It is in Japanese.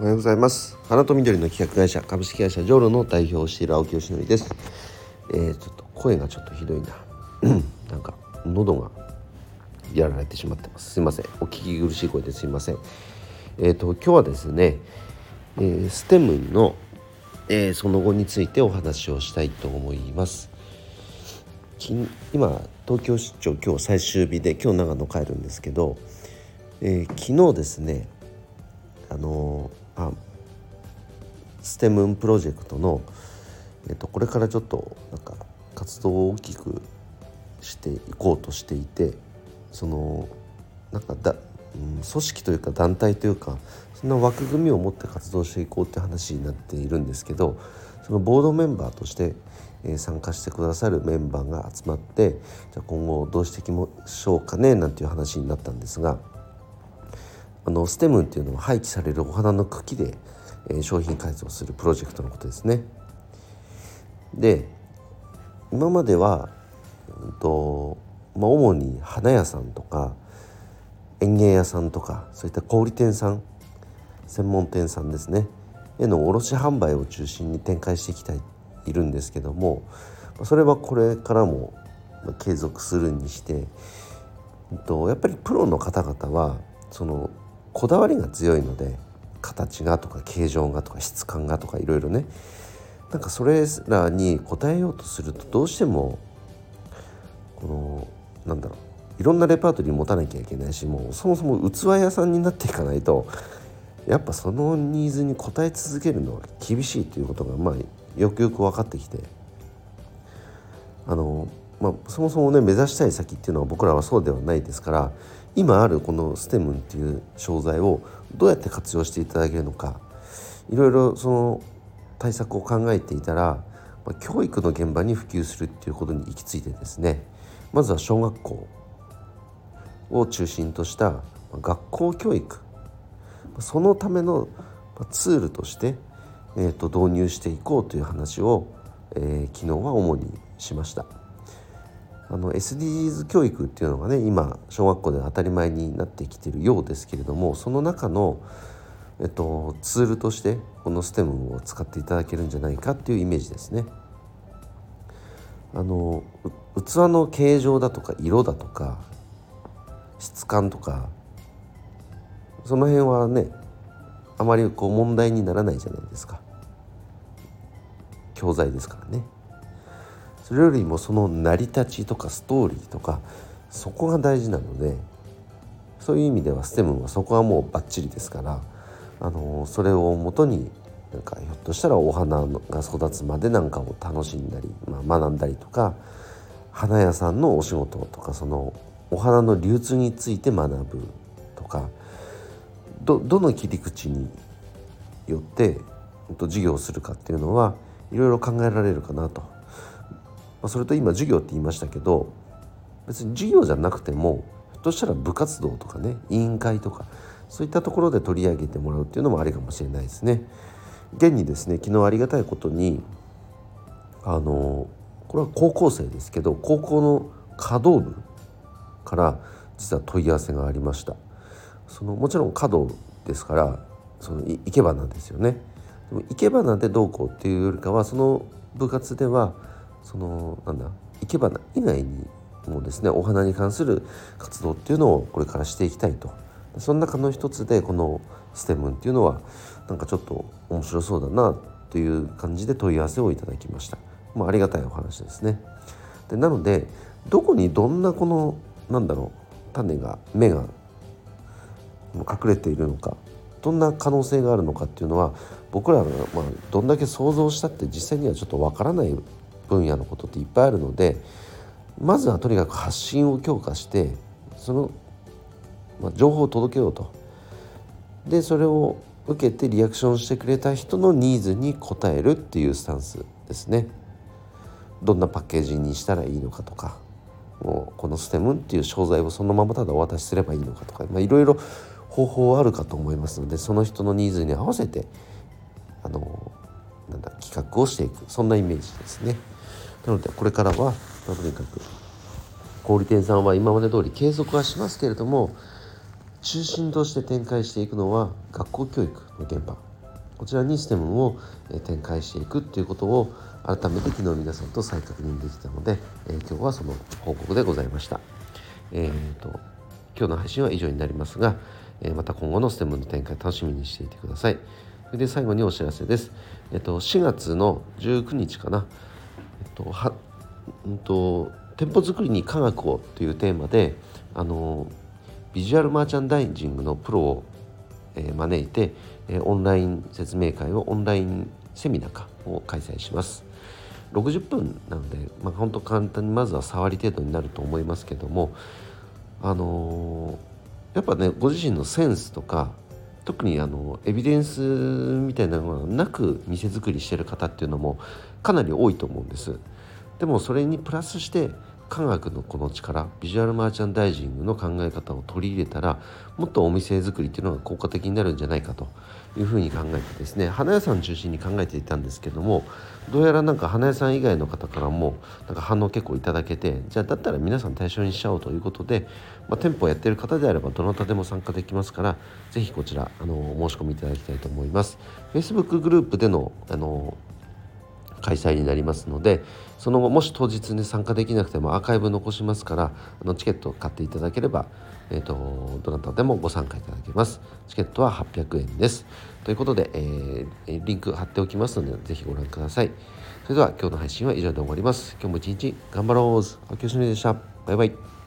おはようございます。花と緑の企画会社株式会社ジョーロの代表をしている青木よしのりです。えー、ちょっと声がちょっとひどいな。なんか喉がやられてしまってます。すいません。お聞き苦しい声です。いません。えっ、ー、と今日はですね、えー、ステムの、えー、その後についてお話をしたいと思います。今東京出張今日最終日で今日長野帰るんですけど、えー、昨日ですねあのあステムーンプロジェクトの、えっと、これからちょっとなんか活動を大きくしていこうとしていてそのなんかだ、うん、組織というか団体というかそんな枠組みを持って活動していこうって話になっているんですけどそのボードメンバーとして、えー、参加してくださるメンバーが集まってじゃあ今後どうしていきましょうかねなんていう話になったんですがあのステムっていうのは廃棄されるお花の茎で、えー、商品開発をするプロジェクトのことですね。で今までは、うんとまあ、主に花屋さんとか園芸屋さんとかそういった小売店さん専門店さんですねへの卸販売を中心に展開していきたいいるんですけどもそれはこれからも継続するにして、えっと、やっぱりプロの方々はそのこだわりが強いので形がとか形状がとか質感がとかいろいろね。なんかそれらに応えようとするとどうしてもこのなんだろういろんなレパートリー持たなきゃいけないしもうそもそも器屋さんになっていかないとやっぱそのニーズに応え続けるのは厳しいということがまあよくよく分かってきて。あの、まあ、そもそもね目指したい先っていうのは僕らはそうではないですから今あるこのステムンっていう商材をどうやって活用していただけるのかいろいろその対策を考えていたら、ま、教育の現場に普及するっていうことに行き着いてですねまずは小学校を中心とした学校教育そのためのツールとして、えー、と導入していこうという話を、えー、昨日は主にしました。あの SDGs 教育っていうのがね今小学校で当たり前になってきてるようですけれどもその中の、えっと、ツールとしてこの STEM を使っていただけるんじゃないかっていうイメージですね。あの器の形状だとか色だとか質感とかその辺はねあまりこう問題にならないじゃないですか教材ですからね。それよりもその成り立ちとかストーリーとかそこが大事なのでそういう意味ではステムはそこはもうバッチリですからあのそれをもとになんかひょっとしたらお花が育つまでなんかを楽しんだり、まあ、学んだりとか花屋さんのお仕事とかそのお花の流通について学ぶとかどどの切り口によって授業をするかっていうのはいろいろ考えられるかなと。まあ、それと今授業って言いましたけど別に授業じゃなくてもひょっとしたら部活動とかね委員会とかそういったところで取り上げてもらうっていうのもありかもしれないですね。現にですね昨日ありがたいことにあのこれは高校生ですけど高校の華道部から実は問い合わせがありましたそのもちろん華道ですからその生け花ですよねでも生け花でどうこうっていうよりかはその部活ではそのなんだ生け花以外にもですねお花に関する活動っていうのをこれからしていきたいとその中の一つでこのステムっていうのはなんかちょっと面白そうだなという感じで問い合わせをいただきました。まあ、ありがたいお話ですね。でなのでどこにどんなこのなんだろう種が芽が隠れているのかどんな可能性があるのかっていうのは僕らがまあどんだけ想像したって実際にはちょっとわからない分野のことっていっぱいあるのでまずはとにかく発信を強化してその、まあ、情報を届けようとでそれを受けてリアクションしてくれた人のニーズに応えるっていうスタンスですね。どんなパッケージにしたらいいのかとかもうこのステムっていう商材をそのままただお渡しすればいいのかとかいろいろ方法はあるかと思いますのでその人のニーズに合わせてあのんだ企画をしていくそんなイメージですね。なのでこれからは、とにかく小売店さんは今まで通り継続はしますけれども中心として展開していくのは学校教育の現場こちらにステムを展開していくっていうことを改めて昨日皆さんと再確認できたので、え今日はその報告でございました。えーと、今日の配信は以上になりますが、えまた今後のステムの展開楽しみにしていてください。それで最後にお知らせです。えっと、4月の19日かな、えっとはうんと、店舗作りに科学をというテーマであのビジュアルマーチャンダイジングのプロを、えー、招いて、えー、オンライン説明会をオンラインセミナーかを開催します。60分なので、まあ、本当簡単にまずは触り程度になると思いますけどもあのー、やっぱねご自身のセンスとか特にあのエビデンスみたいなのがなく店作りしてる方っていうのもかなり多いと思うんです。でもそれにプラスして科学のこの力ビジュアルマーチャンダイジングの考え方を取り入れたらもっとお店作りっていうのが効果的になるんじゃないかというふうに考えてですね花屋さん中心に考えていたんですけどもどうやらなんか花屋さん以外の方からもなんか反応結構いただけてじゃあだったら皆さん対象にしちゃおうということで、まあ、店舗をやっている方であればどなたでも参加できますから是非こちらあの申し込みいただきたいと思います。Facebook グループでのあの開催になりますのでその後もし当日に参加できなくてもアーカイブ残しますからあのチケットを買っていただければ、えーと、どなたでもご参加いただけます。チケットは800円です。ということで、えー、リンク貼っておきますのでぜひご覧ください。それでは今日の配信は以上で終わります。今日も一日頑張ろう。秋吉でした。バイバイ。